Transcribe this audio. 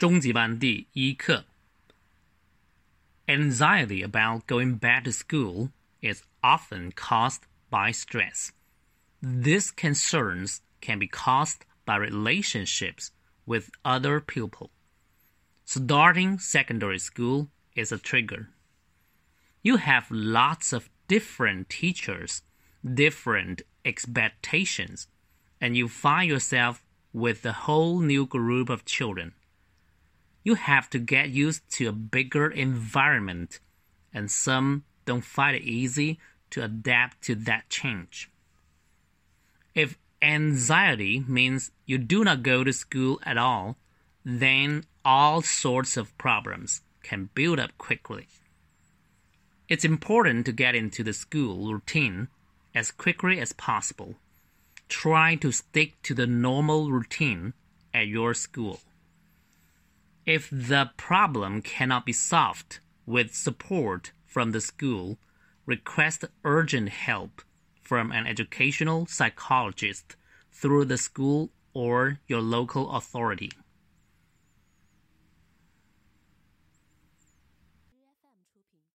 中级班第一课。Anxiety about going back to school is often caused by stress. These concerns can be caused by relationships with other people. Starting secondary school is a trigger. You have lots of different teachers, different expectations, and you find yourself with a whole new group of children. You have to get used to a bigger environment, and some don't find it easy to adapt to that change. If anxiety means you do not go to school at all, then all sorts of problems can build up quickly. It's important to get into the school routine as quickly as possible. Try to stick to the normal routine at your school. If the problem cannot be solved with support from the school, request urgent help from an educational psychologist through the school or your local authority.